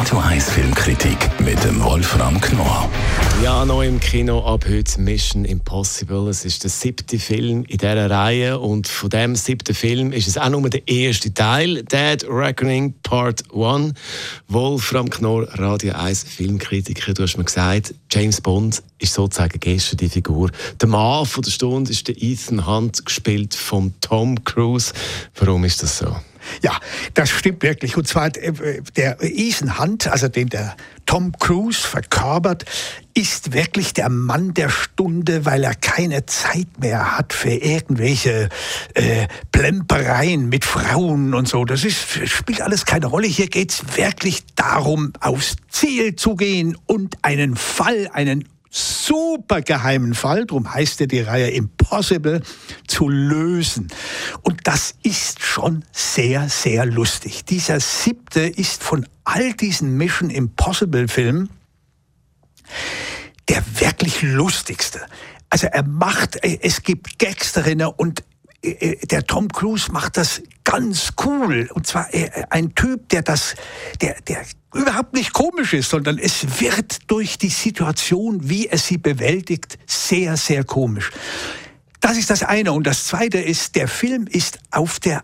Radio 1 Filmkritik mit dem Wolfram Knorr. Ja, neu im Kino ab heute Mission Impossible. Es ist der siebte Film in dieser Reihe und von dem siebten Film ist es auch nur der erste Teil, Dead Reckoning Part 1. Wolfram Knorr, Radio 1 Filmkritiker, du hast mir gesagt, James Bond ist sozusagen gestern die Figur. Der Mann der Stunde ist der Ethan Hunt, gespielt von Tom Cruise. Warum ist das so? Ja, das stimmt wirklich. Und zwar äh, der Ethan Hunt, also den der Tom Cruise verkörpert, ist wirklich der Mann der Stunde, weil er keine Zeit mehr hat für irgendwelche äh, Plempereien mit Frauen und so. Das ist, spielt alles keine Rolle. Hier geht's wirklich darum, aufs Ziel zu gehen und einen Fall, einen super geheimen Fall, darum heißt ja die Reihe Impossible, zu lösen. Und das ist schon sehr, sehr lustig. Dieser siebte ist von all diesen Mission Impossible Filmen der wirklich lustigste. Also er macht, es gibt Gags darin und äh, äh, der Tom Cruise macht das ganz cool. Und zwar äh, ein Typ, der das, der, der überhaupt nicht komisch ist, sondern es wird durch die Situation, wie er sie bewältigt, sehr, sehr komisch. Das ist das eine. Und das zweite ist, der Film ist auf der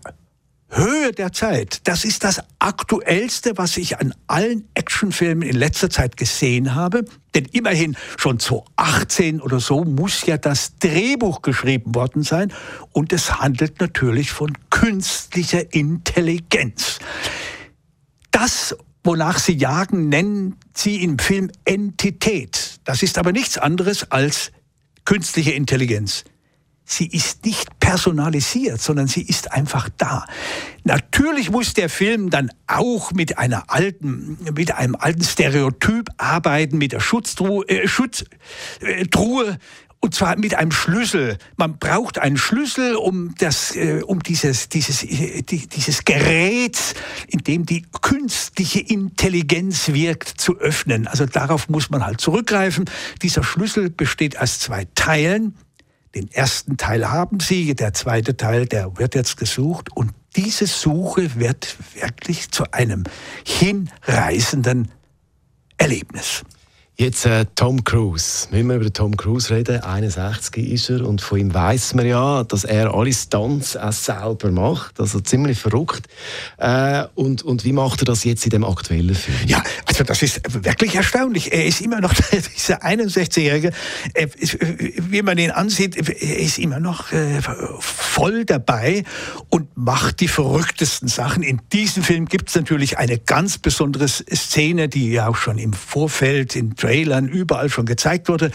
Höhe der Zeit. Das ist das aktuellste, was ich an allen Actionfilmen in letzter Zeit gesehen habe. Denn immerhin schon 2018 oder so muss ja das Drehbuch geschrieben worden sein. Und es handelt natürlich von künstlicher Intelligenz. Das, wonach Sie jagen, nennen Sie im Film Entität. Das ist aber nichts anderes als künstliche Intelligenz sie ist nicht personalisiert, sondern sie ist einfach da. Natürlich muss der Film dann auch mit einer alten, mit einem alten Stereotyp arbeiten, mit der Schutztruhe, äh, Schutztruhe, und zwar mit einem Schlüssel. Man braucht einen Schlüssel, um das, äh, um dieses, dieses, äh, dieses Gerät, in dem die künstliche Intelligenz wirkt, zu öffnen. Also darauf muss man halt zurückgreifen. Dieser Schlüssel besteht aus zwei Teilen. Den ersten Teil haben Sie, der zweite Teil, der wird jetzt gesucht und diese Suche wird wirklich zu einem hinreißenden Erlebnis. Jetzt äh, Tom Cruise. Müssen wir über Tom Cruise reden? 61 ist er und von ihm weiß man ja, dass er alle Stunts auch selber macht. Also ziemlich verrückt. Äh, und, und wie macht er das jetzt in dem aktuellen Film? Ja, also das ist wirklich erstaunlich. Er ist immer noch dieser 61-Jährige. Wie man ihn ansieht, er ist immer noch äh, voll dabei und macht die verrücktesten Sachen. In diesem Film gibt es natürlich eine ganz besondere Szene, die ja auch schon im Vorfeld in Trailern überall schon gezeigt wurde.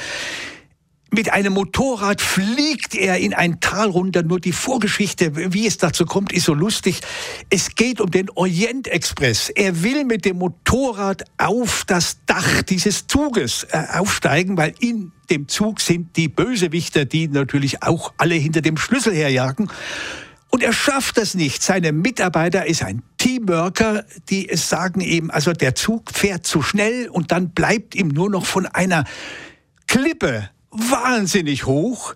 Mit einem Motorrad fliegt er in ein Tal runter. Nur die Vorgeschichte, wie es dazu kommt, ist so lustig. Es geht um den Orient Express. Er will mit dem Motorrad auf das Dach dieses Zuges äh, aufsteigen, weil in dem Zug sind die Bösewichter, die natürlich auch alle hinter dem Schlüssel herjagen. Und er schafft das nicht. Seine Mitarbeiter ist ein Teamworker, die sagen eben, also der Zug fährt zu schnell und dann bleibt ihm nur noch von einer Klippe wahnsinnig hoch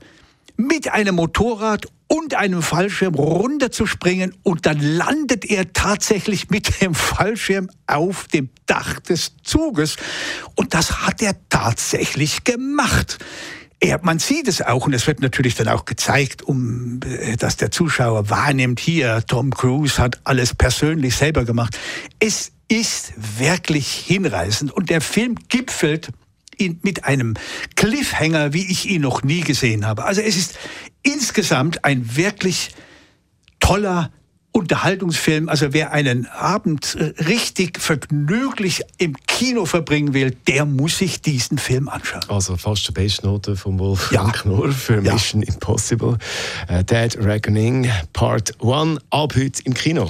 mit einem Motorrad und einem Fallschirm runterzuspringen und dann landet er tatsächlich mit dem Fallschirm auf dem Dach des Zuges und das hat er tatsächlich gemacht. Er, man sieht es auch und es wird natürlich dann auch gezeigt, um äh, dass der Zuschauer wahrnimmt, hier Tom Cruise hat alles persönlich selber gemacht. Es ist wirklich hinreißend und der Film gipfelt in, mit einem Cliffhanger, wie ich ihn noch nie gesehen habe. Also es ist insgesamt ein wirklich toller Unterhaltungsfilm. Also wer einen Abend äh, richtig vergnüglich im Kino verbringen will, der muss sich diesen Film anschauen. Also fast die beste Note von Wolf ja. Knorr für Mission ja. Impossible. Uh, Dead Reckoning Part 1 ab heute im Kino.